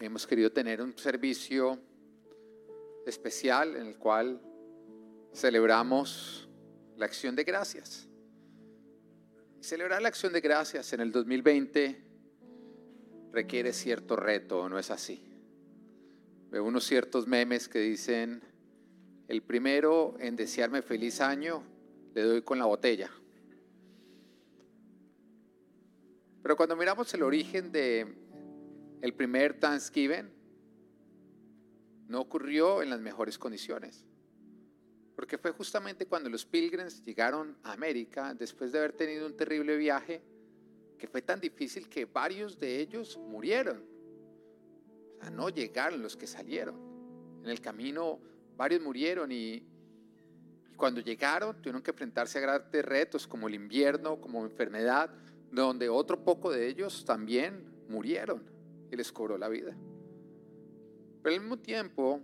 hemos querido tener un servicio especial en el cual celebramos la acción de gracias. celebrar la acción de gracias en el 2020 requiere cierto reto, ¿no es así? Veo unos ciertos memes que dicen, el primero en desearme feliz año, le doy con la botella. Pero cuando miramos el origen de el primer Thanksgiving, no ocurrió en las mejores condiciones. Porque fue justamente cuando los pilgrims llegaron a América, después de haber tenido un terrible viaje, que fue tan difícil que varios de ellos murieron. O sea, no llegaron los que salieron. En el camino varios murieron y, cuando llegaron tuvieron que enfrentarse a grandes retos como el invierno, como enfermedad, donde otro poco de ellos también murieron y les cobró la vida. Pero al mismo tiempo,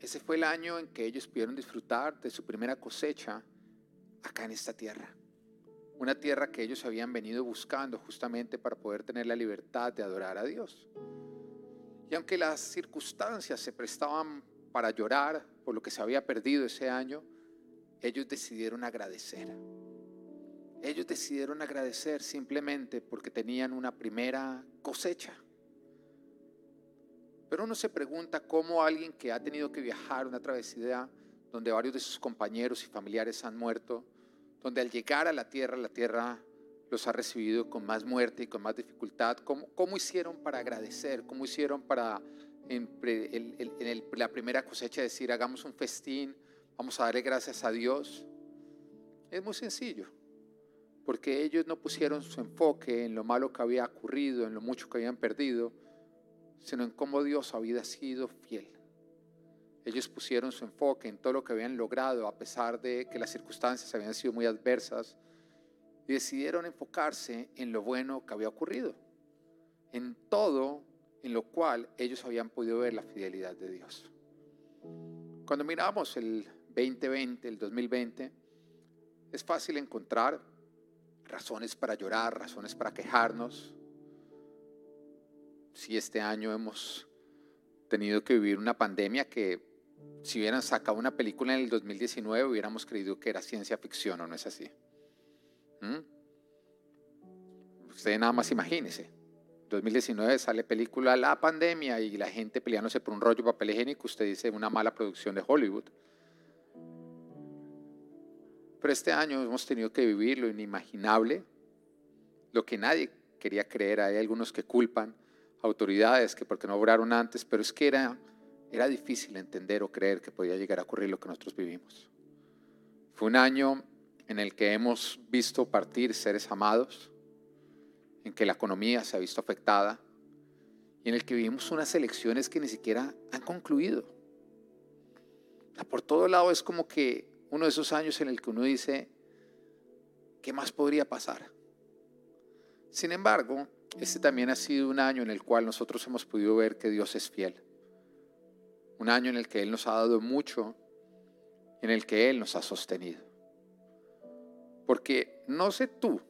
ese fue el año en que ellos pudieron disfrutar de su primera cosecha acá en esta tierra. Una tierra que ellos habían venido buscando justamente para poder tener la libertad de adorar a Dios. Y aunque las circunstancias se prestaban para llorar por lo que se había perdido ese año, ellos decidieron agradecer. Ellos decidieron agradecer simplemente porque tenían una primera cosecha. Pero uno se pregunta cómo alguien que ha tenido que viajar una travesía donde varios de sus compañeros y familiares han muerto, donde al llegar a la tierra, la tierra los ha recibido con más muerte y con más dificultad, ¿cómo, cómo hicieron para agradecer? ¿Cómo hicieron para en, la primera cosecha decir, hagamos un festín, vamos a darle gracias a Dios? Es muy sencillo, porque ellos no pusieron su enfoque en lo malo que había ocurrido, en lo mucho que habían perdido, sino en cómo Dios había sido fiel. Ellos pusieron su enfoque en todo lo que habían logrado a pesar de que las circunstancias habían sido muy adversas y decidieron enfocarse en lo bueno que había ocurrido, en todo en lo cual ellos habían podido ver la fidelidad de Dios. Cuando miramos el 2020, el 2020, es fácil encontrar razones para llorar, razones para quejarnos, si este año hemos tenido que vivir una pandemia que si hubieran sacado una película en el 2019 hubiéramos creído que era ciencia ficción o no es así. ¿Mm? Usted nada más imagínese. 2019 sale película La pandemia y la gente peleándose por un rollo de papel higiénico. Usted dice una mala producción de Hollywood. Pero este año hemos tenido que vivir lo inimaginable, lo que nadie quería creer. Hay algunos que culpan autoridades que porque no obraron antes, pero es que era, era difícil entender o creer que podía llegar a ocurrir lo que nosotros vivimos. Fue un año en el que hemos visto partir seres amados, en que la economía se ha visto afectada y en el que vivimos unas elecciones que ni siquiera han concluido. por todo lado es como que uno de esos años en el que uno dice, ¿qué más podría pasar? Sin embargo, este también ha sido un año en el cual nosotros hemos podido ver que Dios es fiel. Un año en el que Él nos ha dado mucho, en el que Él nos ha sostenido. Porque no sé tú,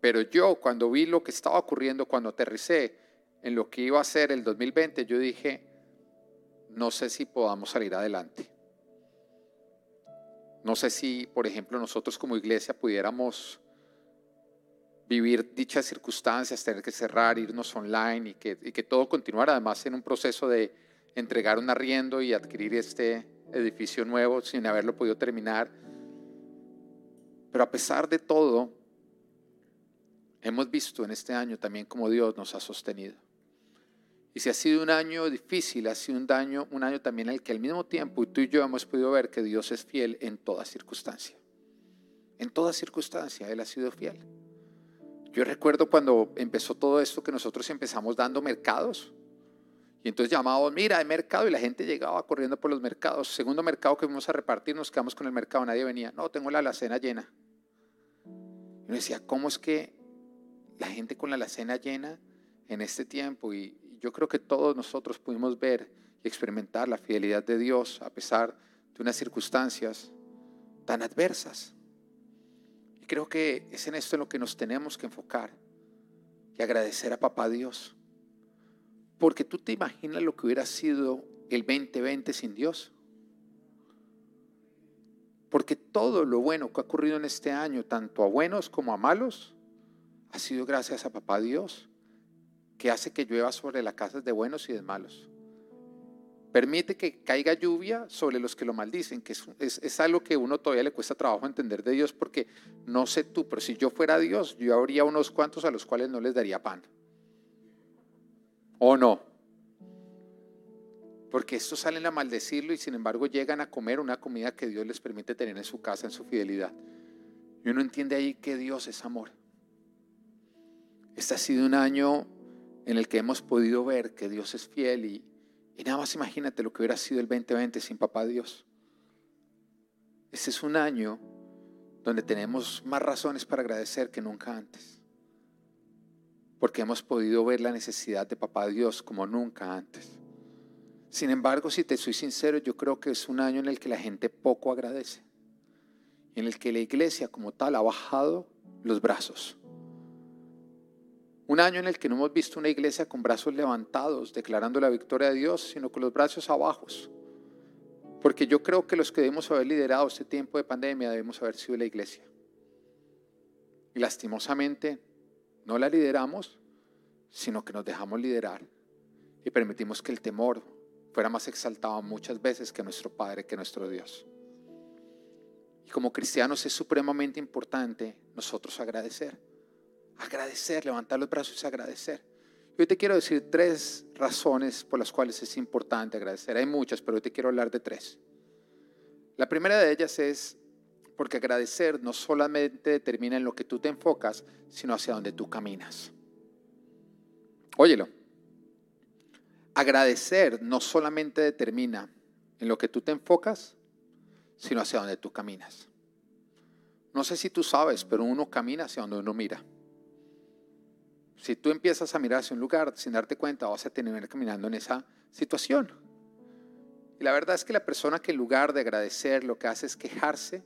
pero yo cuando vi lo que estaba ocurriendo, cuando aterricé en lo que iba a ser el 2020, yo dije, no sé si podamos salir adelante. No sé si, por ejemplo, nosotros como iglesia pudiéramos vivir dichas circunstancias, tener que cerrar, irnos online y que, todo continuara además en un proceso de entregar un arriendo y adquirir este edificio nuevo sin haberlo podido terminar. Pero a pesar de todo, hemos visto en este año también cómo Dios nos ha sostenido. Y si ha sido un año difícil, ha sido un año, un año también en el que al mismo tiempo tú y yo hemos podido ver que Dios es fiel en toda circunstancia. En toda circunstancia Él ha sido fiel. Yo recuerdo cuando empezó todo esto que nosotros empezamos dando mercados. Y entonces llamábamos, mira, hay mercado y la gente llegaba corriendo por los mercados. Segundo mercado que fuimos a repartir, nos quedamos con el mercado, nadie venía. No, tengo la alacena llena. Y me decía, ¿cómo es que la gente con la alacena llena en este tiempo? Y yo creo que todos nosotros pudimos ver y experimentar la fidelidad de Dios a pesar de unas circunstancias tan adversas creo que es en esto en lo que nos tenemos que enfocar y agradecer a Papá Dios. Porque tú te imaginas lo que hubiera sido el 2020 sin Dios. Porque todo lo bueno que ha ocurrido en este año, tanto a buenos como a malos, ha sido gracias a Papá Dios, que hace que llueva sobre las casas de buenos y de malos. Permite que caiga lluvia sobre los que lo maldicen, que es, algo que uno todavía le cuesta trabajo entender de Dios, porque no sé tú, pero si yo fuera Dios, yo habría unos cuantos a los cuales no les daría pan. ¿O no? Porque estos salen a maldecirlo y sin embargo llegan a comer una comida que Dios les permite tener en su casa, en su fidelidad. Y uno entiende ahí que Dios es amor. Este ha sido un año en el que hemos podido ver que Dios es fiel y, y nada más imagínate lo que hubiera sido el 2020 sin papá Dios. Este es un año donde tenemos más razones para agradecer que nunca antes. Porque hemos podido ver la necesidad de papá Dios como nunca antes. Sin embargo, si te soy sincero, yo creo que es un año en el que la gente poco agradece. En el que la iglesia como tal ha bajado los brazos. Un año en el que no hemos visto una iglesia con brazos levantados, declarando la victoria de Dios, sino con los brazos abajos. Porque yo creo que los que debemos haber liderado este tiempo de pandemia debemos haber sido la iglesia. Y lastimosamente no la lideramos, sino que nos dejamos liderar y permitimos que el temor fuera más exaltado muchas veces que nuestro Padre, que nuestro Dios. Y como cristianos es supremamente importante nosotros agradecer. Agradecer, levantar los brazos y agradecer. Yo te quiero decir tres razones por las cuales es importante agradecer. Hay muchas, pero hoy te quiero hablar de tres. La primera de ellas es porque agradecer no solamente determina en lo que tú te enfocas, sino hacia donde tú caminas. Óyelo. Agradecer no solamente determina en lo que tú te enfocas, sino hacia donde tú caminas. No sé si tú sabes, pero uno camina hacia donde uno mira. Si tú empiezas a mirar hacia un lugar sin darte cuenta, vas a tener caminando en esa situación. Y la verdad es que la persona que en lugar de agradecer lo que hace es quejarse,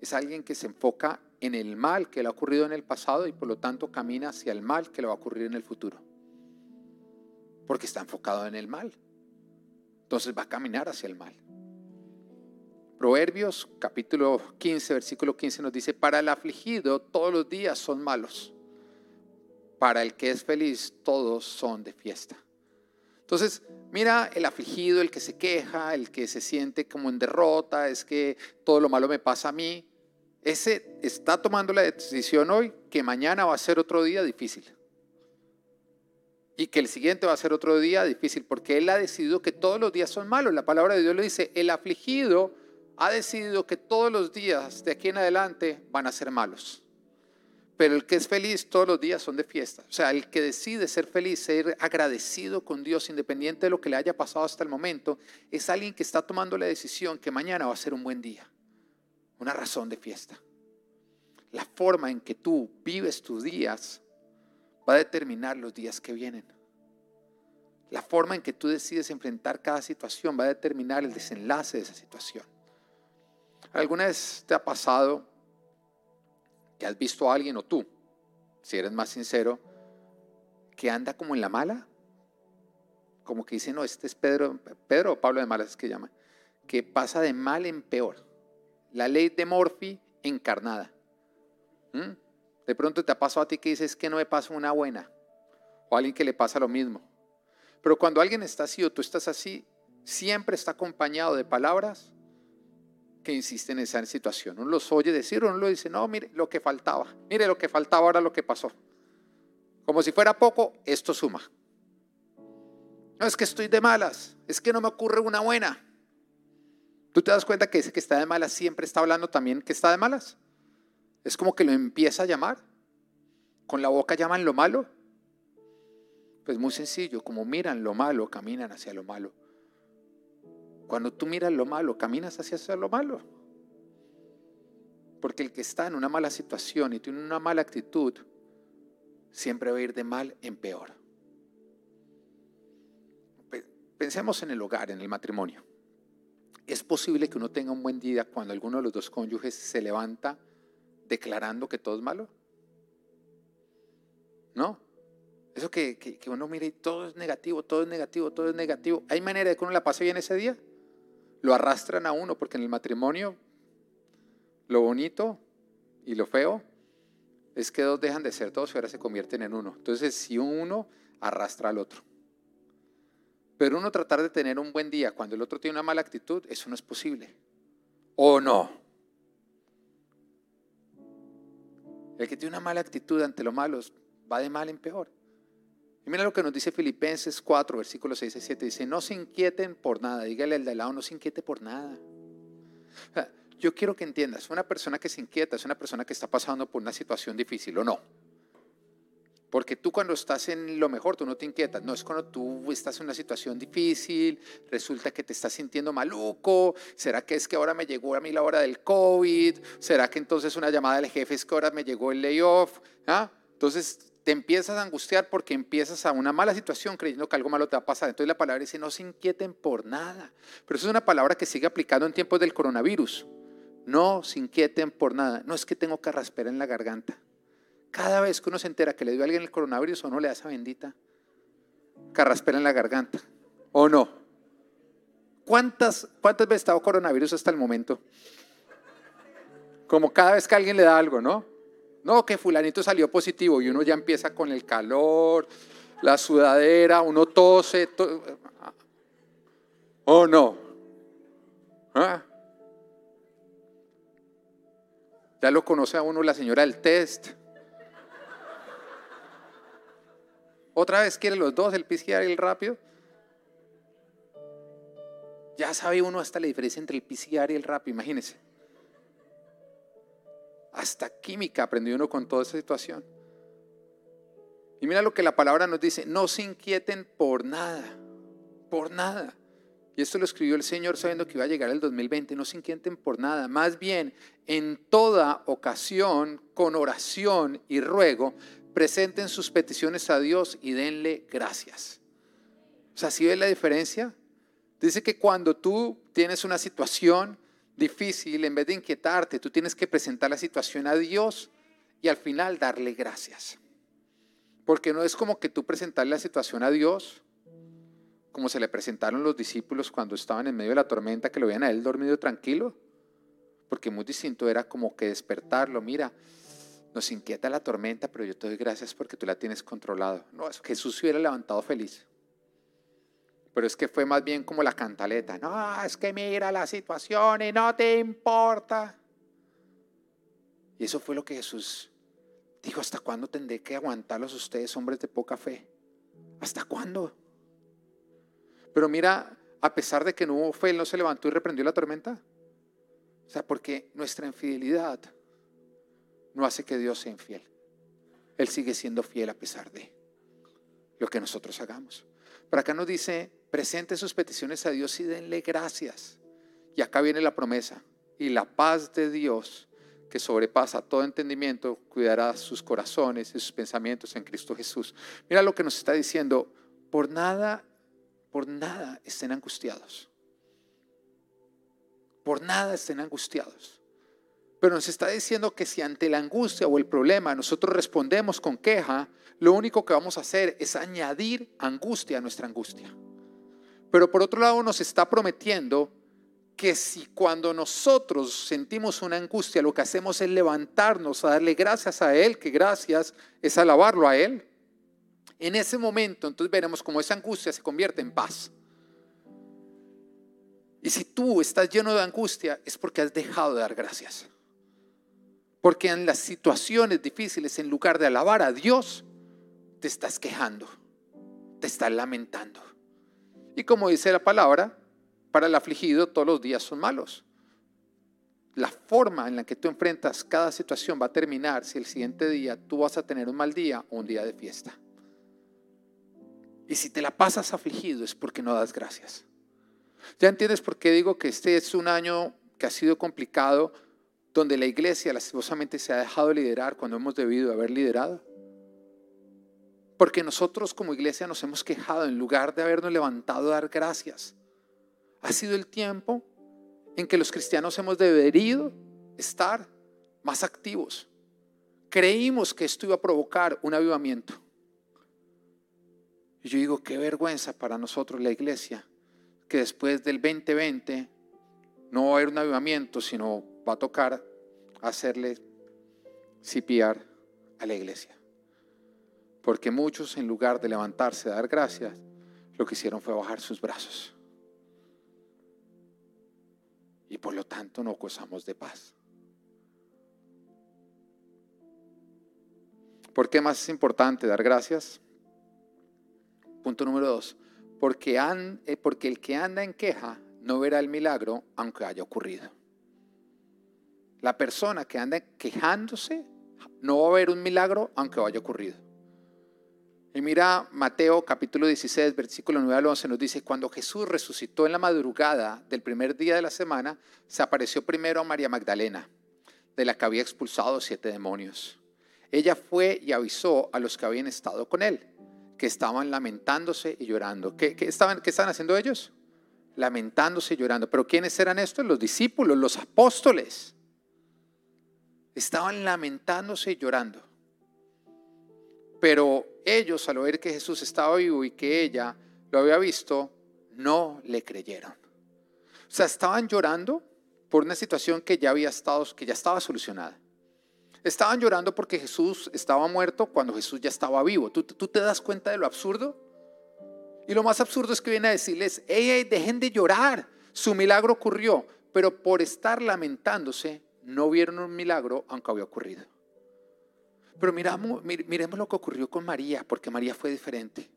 es alguien que se enfoca en el mal que le ha ocurrido en el pasado y por lo tanto camina hacia el mal que le va a ocurrir en el futuro porque está enfocado en el mal. Entonces va a caminar hacia el mal. Proverbios capítulo 15, versículo 15 nos dice, para el afligido todos los días son malos, para el que es feliz todos son de fiesta. Entonces, mira el afligido, el que se queja, el que se siente como en derrota, es que todo lo malo me pasa a mí. Ese está tomando la decisión hoy que mañana va a ser otro día difícil y que el siguiente va a ser otro día difícil, porque Él ha decidido que todos los días son malos. La palabra de Dios le dice, el afligido ha decidido que todos los días de aquí en adelante van a ser malos. Pero el que es feliz todos los días son de fiesta. O sea, el que decide ser feliz, ser agradecido con Dios, independiente de lo que le haya pasado hasta el momento, es alguien que está tomando la decisión que mañana va a ser un buen día, una razón de fiesta. La forma en que tú vives tus días va a determinar los días que vienen. La forma en que tú decides enfrentar cada situación va a determinar el desenlace de esa situación. ¿Alguna vez te ha pasado has visto a alguien o tú, si eres más sincero, que anda como en la mala? Como que dice, no, este es Pedro, Pedro o Pablo de Malas es que llama, que pasa de mal en peor. La ley de Morphy encarnada. ¿Mm? De pronto te ha pasado a ti que dices que no me pasa una buena. O a alguien que le pasa lo mismo. Pero cuando alguien está así o tú estás así, siempre está acompañado de palabras que insisten en esa situación. Uno los oye decir, uno lo dice, no, mire lo que faltaba. Mire lo que faltaba ahora lo que pasó. Como si fuera poco, esto suma. No es que estoy de malas, es que no me ocurre una buena. ¿Tú te das cuenta que ese que está de malas siempre está hablando también que está de malas? Es como que lo empieza a llamar. Con la boca llaman lo malo. Pues muy sencillo, como miran lo malo, caminan hacia lo malo. Cuando tú miras lo malo, caminas hacia lo malo. Porque el que está en una mala situación y tiene una mala actitud, siempre va a ir de mal en peor. Pensemos en el hogar, en el matrimonio. ¿Es posible que uno tenga un buen día cuando alguno de los dos cónyuges se levanta declarando que todo es malo? No. Eso que, que, uno mire y todo es negativo, todo es negativo, todo es negativo. ¿Hay manera de que uno la pase bien ese día? Lo arrastran a uno, porque en el matrimonio lo bonito y lo feo es que dos dejan de ser dos y ahora se convierten en uno. Entonces, si uno arrastra al otro. Pero uno tratar de tener un buen día cuando el otro tiene una mala actitud, eso no es posible. ¿O no? El que tiene una mala actitud ante lo malo va de mal en peor. Y mira lo que nos dice Filipenses 4, versículos 6 y 7. Dice, no se inquieten por nada. Dígale al de lado, no se inquiete por nada. yo quiero que entiendas, una persona que se inquieta es una persona que está pasando por una situación difícil o no. Porque tú cuando estás en lo mejor, tú no te inquietas. No es cuando tú estás en una situación difícil, resulta que te estás sintiendo maluco. ¿Será que es que ahora me llegó a mí la hora del COVID? ¿Será que entonces una llamada del jefe es que ahora me llegó el layoff? ¿Ah? Entonces te empiezas a angustiar porque empiezas a una mala situación creyendo que algo malo te va a pasar. Entonces la palabra dice, no se inquieten por nada. Pero eso es una palabra que sigue aplicando en tiempos del coronavirus. No se inquieten por nada. No es que tengo carraspera en la garganta. Cada vez que uno se entera que le dio a alguien el coronavirus o no le da esa bendita carraspera en la garganta. ¿O no? ¿Cuántas, cuántas veces ha estado coronavirus hasta el momento? Como cada vez que alguien le da algo, ¿no? No, que fulanito salió positivo y uno ya empieza con el calor, la sudadera, uno tose. ¿O no? ¿Ah? Ya lo conoce a uno la señora del test. Otra vez quiere los dos, el PCR y el rápido. Ya sabe uno hasta la diferencia entre el PCR y el rápido, imagínense. Hasta química aprendió uno con toda esa situación. Y mira lo que la palabra nos dice, no se inquieten por nada, por nada. Y esto lo escribió el Señor sabiendo que iba a llegar el 2020, no se inquieten por nada, más bien en toda ocasión, con oración y ruego, presenten sus peticiones a Dios y denle gracias. O sea, ¿sí ves la diferencia? Dice que cuando tú tienes una situación difícil, en vez de inquietarte, tú tienes que presentar la situación a Dios y al final darle gracias. Porque no es como que tú presentarle la situación a Dios, como se le presentaron los discípulos cuando estaban en medio de la tormenta, que lo veían a él dormido tranquilo. Porque muy distinto era como que despertarlo, mira, nos inquieta la tormenta, pero yo te doy gracias porque tú la tienes controlado. No, Jesús se hubiera levantado feliz. Pero es que fue más bien como la cantaleta. No, es que mira la situación y no te importa. Y eso fue lo que Jesús dijo, ¿hasta cuándo tendré que aguantarlos ustedes, hombres de poca fe? ¿Hasta cuándo? Pero mira, a pesar de que no hubo fe, Él no se levantó y reprendió la tormenta. O sea, porque nuestra infidelidad no hace que Dios sea infiel. Él sigue siendo fiel a pesar de lo que nosotros hagamos. Pero acá nos dice, presente sus peticiones a Dios y denle gracias. Y acá viene la promesa. Y la paz de Dios, que sobrepasa todo entendimiento, cuidará sus corazones y sus pensamientos en Cristo Jesús. Mira lo que nos está diciendo. Por nada, por nada estén angustiados. Por nada estén angustiados. Pero nos está diciendo que si ante la angustia o el problema nosotros respondemos con queja, lo único que vamos a hacer es añadir angustia a nuestra angustia. Pero por otro lado nos está prometiendo que si cuando nosotros sentimos una angustia, lo que hacemos es levantarnos a darle gracias a Él, que gracias es alabarlo a Él, en ese momento entonces veremos cómo esa angustia se convierte en paz. Y si tú estás lleno de angustia, es porque has dejado de dar gracias. Porque en las situaciones difíciles, en lugar de alabar a Dios, te estás quejando, te estás lamentando. Y como dice la palabra, para el afligido todos los días son malos. La forma en la que tú enfrentas cada situación va a terminar si el siguiente día tú vas a tener un mal día o un día de fiesta. Y si te la pasas afligido es porque no das gracias. ¿Ya entiendes por qué digo que este es un año que ha sido complicado? donde la iglesia lastimosamente se ha dejado liderar cuando hemos debido haber liderado. Porque nosotros como iglesia nos hemos quejado en lugar de habernos levantado a dar gracias. Ha sido el tiempo en que los cristianos hemos debido estar más activos. Creímos que esto iba a provocar un avivamiento. Y yo digo, qué vergüenza para nosotros la iglesia, que después del 2020 no va a haber un avivamiento, sino va a tocar hacerle CPR a la iglesia. Porque muchos, en lugar de levantarse a dar gracias, lo que hicieron fue bajar sus brazos. Y por lo tanto no gozamos de paz. ¿Por qué más es importante dar gracias? Punto número dos. Porque, eh, porque el que anda en queja no verá el milagro aunque haya ocurrido. La persona que anda quejándose no va a ver un milagro aunque haya ocurrido. Y mira, Mateo capítulo 16, versículo 9 al 11 nos dice, cuando Jesús resucitó en la madrugada del primer día de la semana, se apareció primero a María Magdalena, de la que había expulsado siete demonios. Ella fue y avisó a los que habían estado con él, que estaban lamentándose y llorando. ¿Qué, estaban, qué estaban haciendo ellos? Lamentándose y llorando. ¿Pero quiénes eran estos? Los discípulos, los apóstoles. Estaban lamentándose y llorando. Pero ellos, al oír que Jesús estaba vivo y que ella lo había visto, no le creyeron. O sea, estaban llorando por una situación que ya había estado, que ya estaba solucionada. Estaban llorando porque Jesús estaba muerto cuando Jesús ya estaba vivo. ¿Tú, tú te das cuenta de lo absurdo? Y lo más absurdo es que viene a decirles, hey, dejen de llorar, su milagro ocurrió, pero por estar lamentándose no vieron un milagro aunque había ocurrido. Pero miremos lo que ocurrió con María, porque María fue diferente.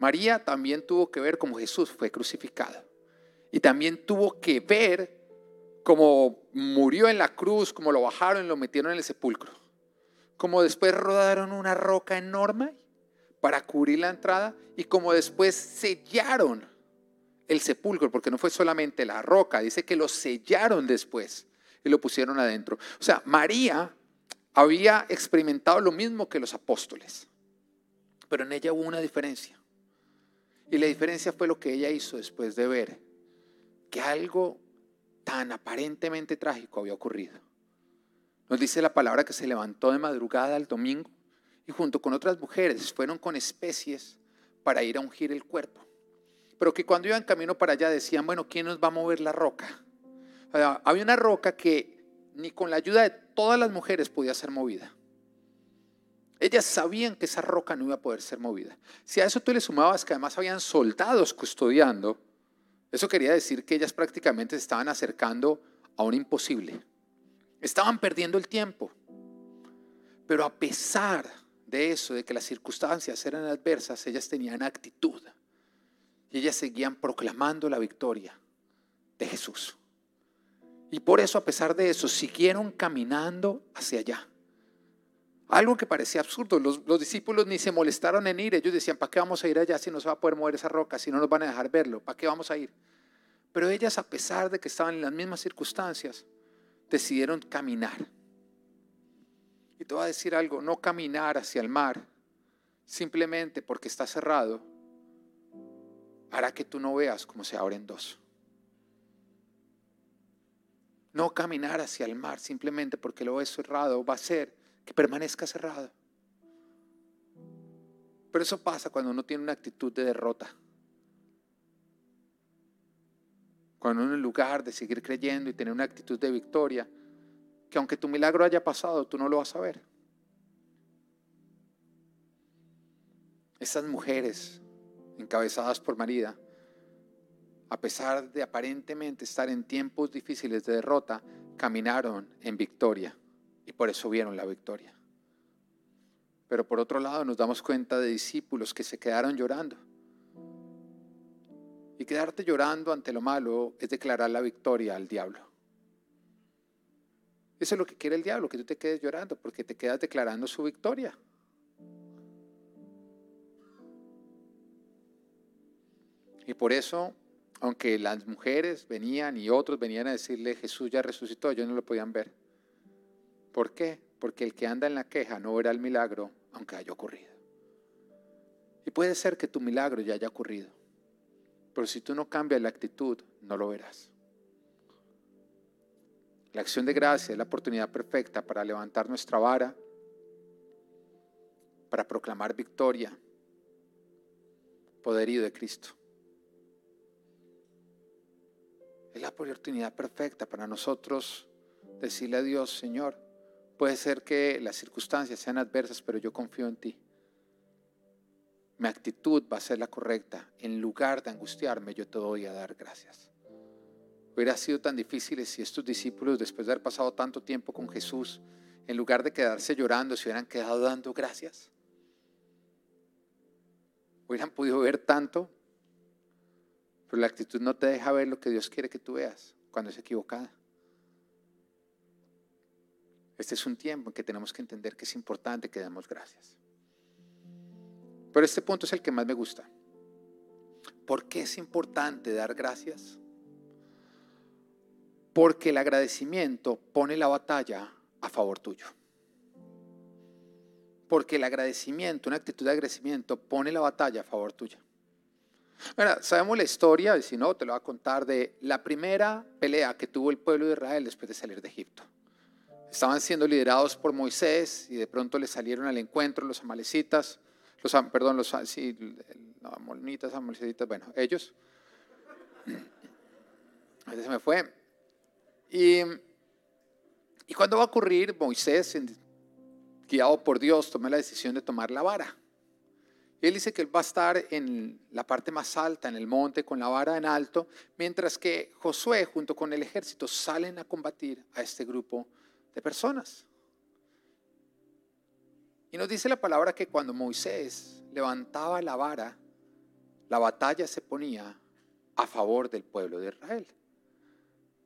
María también tuvo que ver cómo Jesús fue crucificado. Y también tuvo que ver cómo murió en la cruz, cómo lo bajaron y lo metieron en el sepulcro. Como después rodaron una roca enorme para cubrir la entrada y como después sellaron el sepulcro, porque no fue solamente la roca, dice que lo sellaron después y lo pusieron adentro. O sea, María había experimentado lo mismo que los apóstoles, pero en ella hubo una diferencia. Y la diferencia fue lo que ella hizo después de ver que algo tan aparentemente trágico había ocurrido. Nos dice la palabra que se levantó de madrugada el domingo y junto con otras mujeres fueron con especies para ir a ungir el cuerpo. Pero que cuando iban camino para allá decían, bueno, ¿quién nos va a mover la roca? había una roca que ni con la ayuda de todas las mujeres podía ser movida. Ellas sabían que esa roca no iba a poder ser movida. Si a eso tú le sumabas que además habían soldados custodiando, eso quería decir que ellas prácticamente se estaban acercando a un imposible. Estaban perdiendo el tiempo. Pero a pesar de eso, de que las circunstancias eran adversas, ellas tenían actitud. Y ellas seguían proclamando la victoria de Jesús. Y por eso, a pesar de eso, siguieron caminando hacia allá. Algo que parecía absurdo. Los, discípulos ni se molestaron en ir. Ellos decían, ¿para qué vamos a ir allá si no se va a poder mover esa roca, si no nos van a dejar verlo? ¿Para qué vamos a ir? Pero ellas, a pesar de que estaban en las mismas circunstancias, decidieron caminar. Y te voy a decir algo, no caminar hacia el mar simplemente porque está cerrado hará que tú no veas cómo se abren dos. No caminar hacia el mar simplemente porque lo ves cerrado va a ser que permanezca cerrado. Pero eso pasa cuando uno tiene una actitud de derrota. Cuando uno en lugar de seguir creyendo y tener una actitud de victoria, que aunque tu milagro haya pasado, tú no lo vas a ver. Esas mujeres encabezadas por María a pesar de aparentemente estar en tiempos difíciles de derrota, caminaron en victoria y por eso vieron la victoria. Pero por otro lado nos damos cuenta de discípulos que se quedaron llorando. Y quedarte llorando ante lo malo es declarar la victoria al diablo. Eso es lo que quiere el diablo, que tú te quedes llorando, porque te quedas declarando su victoria. Y por eso aunque las mujeres venían y otros venían a decirle, Jesús ya resucitó, ellos no lo podían ver. ¿Por qué? Porque el que anda en la queja no verá el milagro, aunque haya ocurrido. Y puede ser que tu milagro ya haya ocurrido, pero si tú no cambias la actitud, no lo verás. La acción de gracia es la oportunidad perfecta para levantar nuestra vara, para proclamar victoria, poderío de Cristo. Es la oportunidad perfecta para nosotros decirle a Dios, Señor, puede ser que las circunstancias sean adversas, pero yo confío en ti. Mi actitud va a ser la correcta. En lugar de angustiarme, yo te voy a dar gracias. Hubiera sido tan difícil si estos discípulos, después de haber pasado tanto tiempo con Jesús, en lugar de quedarse llorando, se hubieran quedado dando gracias. Hubieran podido ver tanto, pero la actitud no te deja ver lo que Dios quiere que tú veas cuando es equivocada. Este es un tiempo en que tenemos que entender que es importante que demos gracias. Pero este punto es el que más me gusta. ¿Por qué es importante dar gracias? Porque el agradecimiento pone la batalla a favor tuyo. Porque el agradecimiento, una actitud de agradecimiento, pone la batalla a favor tuya. Mira, sabemos la historia, y si no, te lo voy a contar, de la primera pelea que tuvo el pueblo de Israel después de salir de Egipto. Estaban siendo liderados por Moisés y de pronto le salieron al encuentro los amalecitas, los, perdón, los sí, amonitas, amalecitas, bueno, ellos. se me fue. Y, y cuando va a ocurrir, Moisés, guiado por Dios, toma la decisión de tomar la vara. Él dice que él va a estar en la parte más alta, en el monte, con la vara en alto, mientras que Josué, junto con el ejército, salen a combatir a este grupo de personas. Y nos dice la palabra que cuando Moisés levantaba la vara, la batalla se ponía a favor del pueblo de Israel.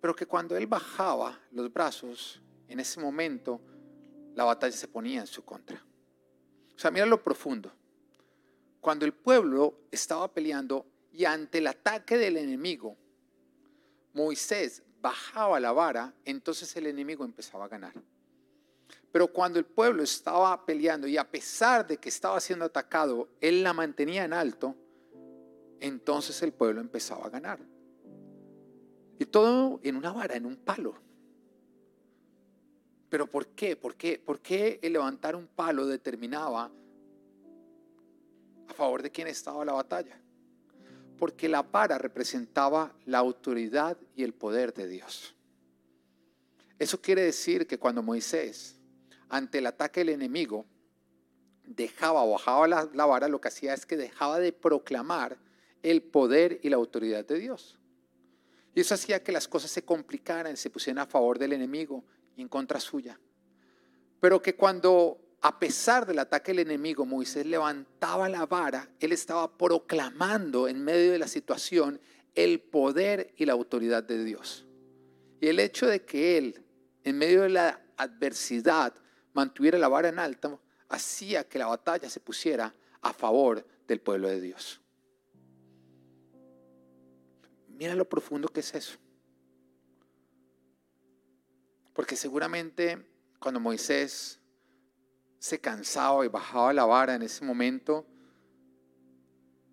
Pero que cuando él bajaba los brazos, en ese momento la batalla se ponía en su contra. O sea, mira lo profundo cuando el pueblo estaba peleando y ante el ataque del enemigo, Moisés bajaba la vara, entonces el enemigo empezaba a ganar. Pero cuando el pueblo estaba peleando y a pesar de que estaba siendo atacado, él la mantenía en alto, entonces el pueblo empezaba a ganar. Y todo en una vara, en un palo. ¿Pero por qué? ¿Por qué, ¿Por qué el levantar un palo determinaba favor de quién estaba la batalla. Porque la vara representaba la autoridad y el poder de Dios. Eso quiere decir que cuando Moisés, ante el ataque del enemigo, dejaba o bajaba la, la vara, lo que hacía es que dejaba de proclamar el poder y la autoridad de Dios. Y eso hacía que las cosas se complicaran, se pusieran a favor del enemigo y en contra suya. Pero que cuando a pesar del ataque del enemigo, Moisés levantaba la vara, él estaba proclamando en medio de la situación el poder y la autoridad de Dios. Y el hecho de que él, en medio de la adversidad, mantuviera la vara en alto, hacía que la batalla se pusiera a favor del pueblo de Dios. Mira lo profundo que es eso. Porque seguramente cuando Moisés se cansaba y bajaba la vara en ese momento,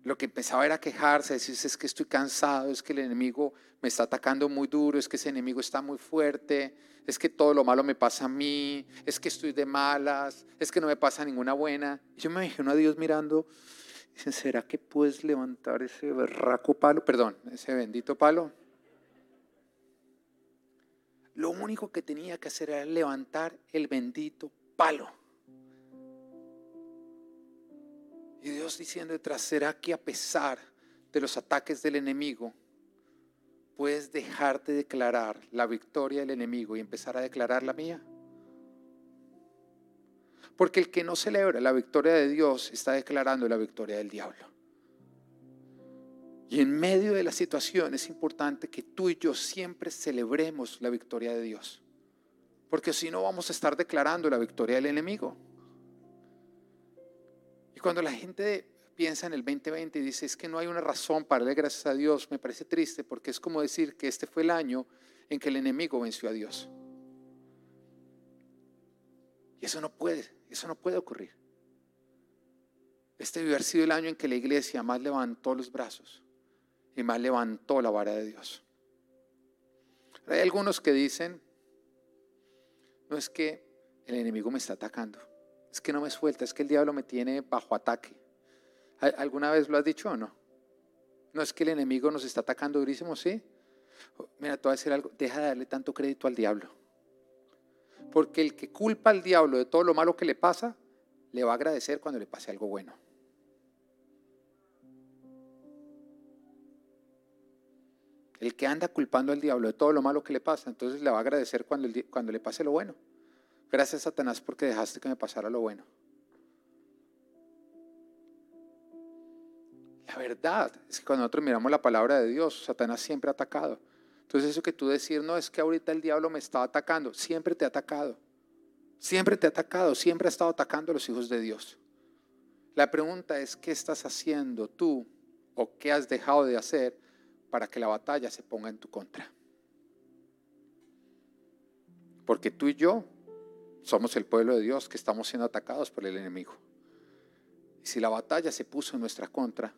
lo que empezaba era quejarse, decir, es que estoy cansado, es que el enemigo me está atacando muy duro, es que ese enemigo está muy fuerte, es que todo lo malo me pasa a mí, es que estoy de malas, es que no me pasa ninguna buena. Y yo me imagino a Dios mirando, ¿será que puedes levantar ese berraco palo? Perdón, ese bendito palo. Lo único que tenía que hacer era levantar el bendito palo. Y Dios diciendo detrás, ¿será que a pesar de los ataques del enemigo, puedes dejarte declarar la victoria del enemigo y empezar a declarar la mía? Porque el que no celebra la victoria de Dios está declarando la victoria del diablo. Y en medio de la situación es importante que tú y yo siempre celebremos la victoria de Dios. Porque si no vamos a estar declarando la victoria del enemigo cuando la gente piensa en el 2020 y dice, es que no hay una razón para darle gracias a Dios, me parece triste porque es como decir que este fue el año en que el enemigo venció a Dios. Y eso no puede, eso no puede ocurrir. Este debe haber sido el año en que la iglesia más levantó los brazos y más levantó la vara de Dios. Hay algunos que dicen, no es que el enemigo me está atacando es que no me suelta, es que el diablo me tiene bajo ataque. ¿Alguna vez lo has dicho o no? No es que el enemigo nos está atacando durísimo, ¿sí? Mira, te voy a decir algo, deja de darle tanto crédito al diablo. Porque el que culpa al diablo de todo lo malo que le pasa, le va a agradecer cuando le pase algo bueno. El que anda culpando al diablo de todo lo malo que le pasa, entonces le va a agradecer cuando, cuando le pase lo bueno. Gracias Satanás porque dejaste que me pasara lo bueno. La verdad es que cuando nosotros miramos la palabra de Dios, Satanás siempre ha atacado. Entonces eso que tú decir, no es que ahorita el diablo me está atacando, siempre te ha atacado. Siempre te ha atacado, siempre ha estado atacando a los hijos de Dios. La pregunta es, ¿qué estás haciendo tú o qué has dejado de hacer para que la batalla se ponga en tu contra? Porque tú y yo somos el pueblo de Dios que estamos siendo atacados por el enemigo. Y si la batalla se puso en nuestra contra,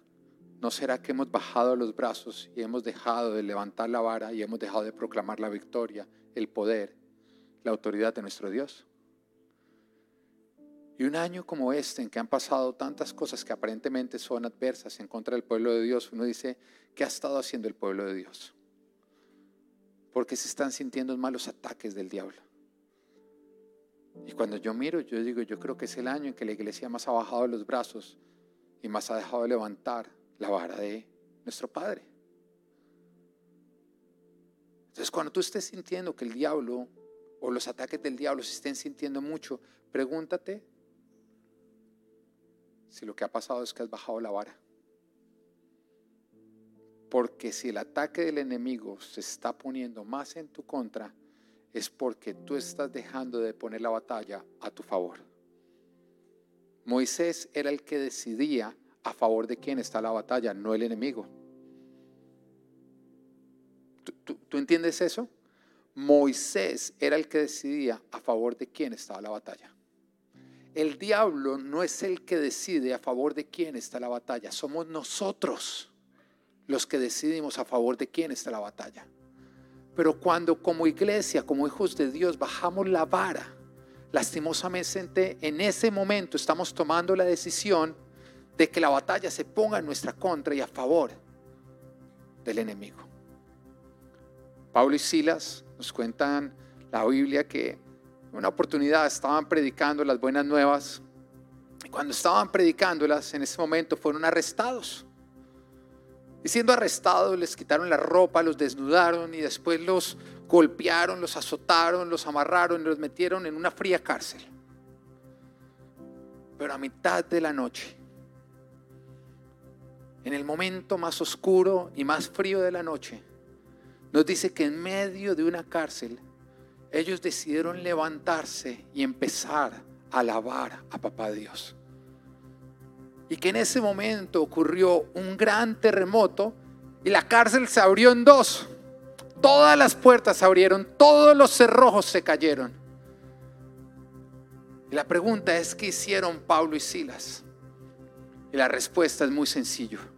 ¿No será que hemos bajado los brazos y hemos dejado de levantar la vara y hemos dejado de proclamar la victoria, el poder, la autoridad de nuestro Dios? Y un año como este, en que han pasado tantas cosas que aparentemente son adversas en contra del pueblo de Dios, uno dice, ¿qué ha estado haciendo el pueblo de Dios? Porque se están sintiendo malos ataques del diablo. Y cuando yo miro, yo digo, yo creo que es el año en que la iglesia más ha bajado los brazos y más ha dejado de levantar la vara de nuestro Padre. Entonces, cuando tú estés sintiendo que el diablo o los ataques del diablo se estén sintiendo mucho, pregúntate si lo que ha pasado es que has bajado la vara. Porque si el ataque del enemigo se está poniendo más en tu contra, es porque tú estás dejando de poner la batalla a tu favor. Moisés era el que decidía a favor de quién está la batalla, no el enemigo. ¿Tú, entiendes eso? Moisés era el que decidía a favor de quién estaba la batalla. El diablo no es el que decide a favor de quién está la batalla, somos nosotros los que decidimos a favor de quién está la batalla. Pero cuando como iglesia, como hijos de Dios, bajamos la vara, lastimosamente en ese momento estamos tomando la decisión de que la batalla se ponga en nuestra contra y a favor del enemigo. Pablo y Silas nos cuentan la Biblia que en una oportunidad estaban predicando las buenas nuevas y cuando estaban predicándolas en ese momento fueron arrestados. Y siendo arrestados les quitaron la ropa, los desnudaron y después los golpearon, los azotaron, los amarraron y los metieron en una fría cárcel. Pero a mitad de la noche en el momento más oscuro y más frío de la noche, nos dice que en medio de una cárcel, ellos decidieron levantarse y empezar a alabar a Papá Dios. Y que en ese momento ocurrió un gran terremoto y la cárcel se abrió en dos. Todas las puertas se abrieron, todos los cerrojos se cayeron. Y la pregunta es, ¿qué hicieron Pablo y Silas? Y la respuesta es muy sencillo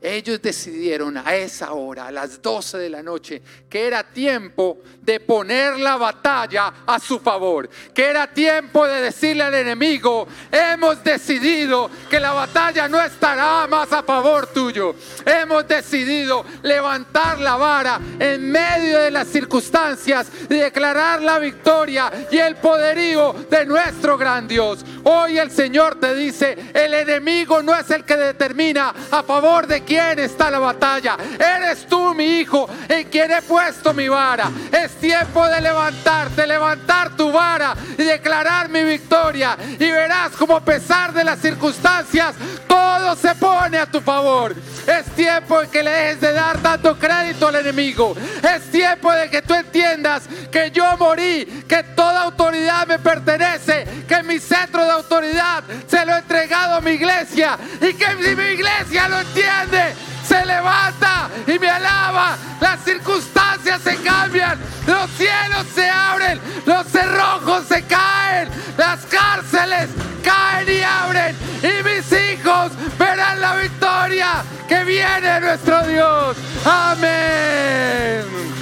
ellos decidieron a esa hora, a las 12 de la noche, que era tiempo de poner la batalla a su favor, que era tiempo de decirle al enemigo, hemos decidido que la batalla no estará más a favor tuyo, hemos decidido levantar la vara en medio de las circunstancias y declarar la victoria y el poderío de nuestro gran Dios. Hoy el Señor te dice, el enemigo no es el que determina a favor de quién está la batalla. Eres tú, mi hijo, en quien he puesto mi vara. Es tiempo de levantarte, levantar tu vara y declarar mi victoria. Y verás como a pesar de las circunstancias, todo se pone a tu favor. Es tiempo en que le dejes de dar tanto crédito al enemigo. Es tiempo de que tú entiendas que yo morí, que toda autoridad me pertenece, que mi centro autoridad se lo he entregado a mi iglesia y que si mi iglesia lo entiende, se levanta y me alaba. Las circunstancias se cambian, los cielos se abren, los cerrojos se caen, las cárceles caen y abren y mis hijos verán la victoria que viene nuestro Dios. Amén.